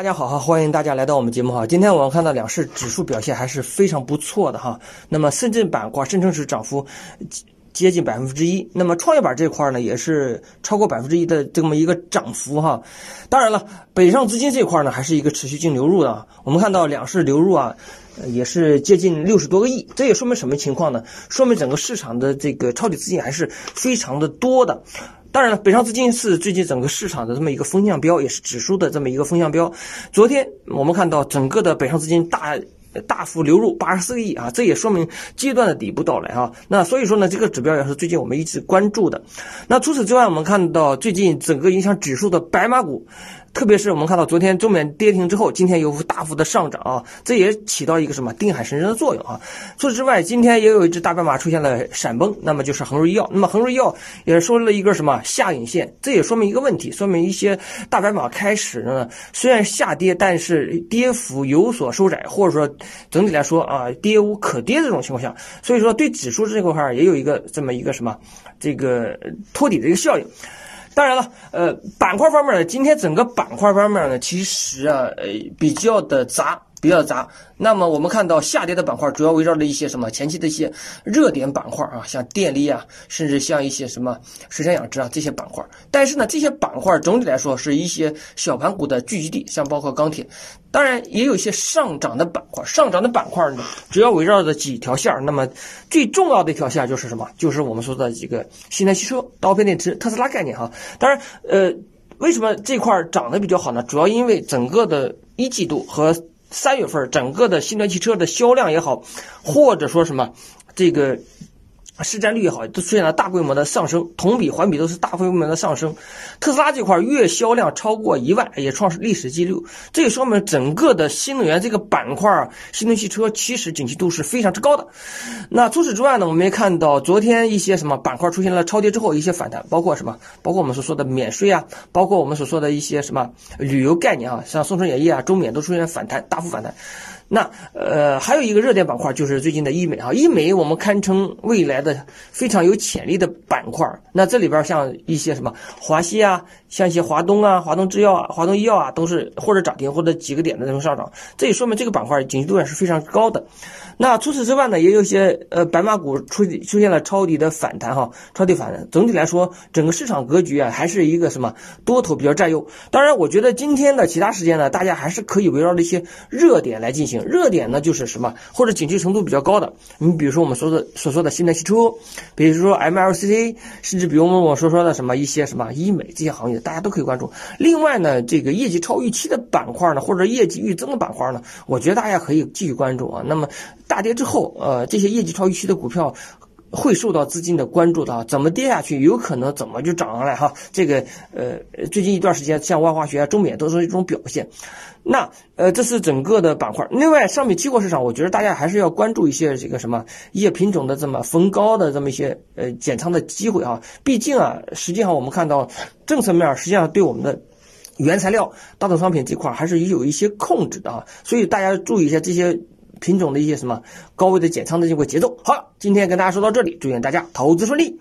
大家好哈，欢迎大家来到我们节目哈。今天我们看到两市指数表现还是非常不错的哈。那么深圳板块、深成指涨幅接近百分之一，那么创业板这块呢也是超过百分之一的这么一个涨幅哈。当然了，北上资金这块呢还是一个持续净流入的。我们看到两市流入啊，也是接近六十多个亿，这也说明什么情况呢？说明整个市场的这个抄底资金还是非常的多的。当然了，北上资金是最近整个市场的这么一个风向标，也是指数的这么一个风向标。昨天我们看到整个的北上资金大大幅流入八十四个亿啊，这也说明阶段的底部到来啊。那所以说呢，这个指标也是最近我们一直关注的。那除此之外，我们看到最近整个影响指数的白马股。特别是我们看到昨天中缅跌停之后，今天有大幅的上涨啊，这也起到一个什么定海神针的作用啊。除此之外，今天也有一只大白马出现了闪崩，那么就是恒瑞医药。那么恒瑞医药也说了一个什么下影线，这也说明一个问题，说明一些大白马开始呢虽然下跌，但是跌幅有所收窄，或者说整体来说啊跌无可跌这种情况下，所以说对指数这块儿也有一个这么一个什么这个托底的一个效应。当然了，呃，板块方面呢，今天整个板块方面呢，其实啊，呃，比较的杂。比较杂，那么我们看到下跌的板块主要围绕着一些什么前期的一些热点板块啊，像电力啊，甚至像一些什么水产养殖啊这些板块。但是呢，这些板块总体来说是一些小盘股的聚集地，像包括钢铁，当然也有一些上涨的板块。上涨的板块呢，主要围绕着几条线儿。那么最重要的一条线就是什么？就是我们说的几个新能源汽车、刀片电池、特斯拉概念哈。当然，呃，为什么这块涨得比较好呢？主要因为整个的一季度和三月份整个的新能源汽车的销量也好，或者说什么这个市占率也好，都出现了大规模的上升，同比环比都是大规模的上升。特斯拉这块月销量超过一万，也创历史记录。这也说明整个的新能源这个板块，新能源汽车其实景气度是非常之高的。那除此之外呢，我们也看到昨天一些什么板块出现了超跌之后一些反弹，包括什么？包括我们所说的免税啊，包括我们所说的一些什么旅游概念啊，像宋城演艺啊、中缅都出现反弹，大幅反弹。那呃，还有一个热点板块就是最近的医美哈，医美我们堪称未来的非常有潜力的板块。那这里边像一些什么华西啊，像一些华东啊、华东制药啊、华东医药啊，都是或者涨停或者几个点的那种上涨，这也说明这个板块景气度也是非常高的。那除此之外呢，也有些呃白马股出出现了抄底的反弹哈，抄底反弹。总体来说，整个市场格局啊，还是一个什么多头比较占优。当然，我觉得今天的其他时间呢，大家还是可以围绕着一些热点来进行。热点呢，就是什么或者景气程度比较高的，你比如说我们说的所说的新能源汽车，比如说 MLCC，甚至比如我说说的什么一些什么医美这些行业，大家都可以关注。另外呢，这个业绩超预期的板块呢，或者业绩预增的板块呢，我觉得大家可以继续关注啊。那么大跌之后，呃，这些业绩超预期的股票。会受到资金的关注的，怎么跌下去，有可能怎么就涨上来哈。这个呃，最近一段时间，像万化学、中缅都是一种表现。那呃，这是整个的板块。另外，商品期货市场，我觉得大家还是要关注一些这个什么一些品种的这么逢高的这么一些呃减仓的机会啊。毕竟啊，实际上我们看到政策面实际上对我们的原材料、大宗商品这块还是有一些控制的啊。所以大家注意一下这些。品种的一些什么高位的减仓的这个节奏。好了，今天跟大家说到这里，祝愿大家投资顺利。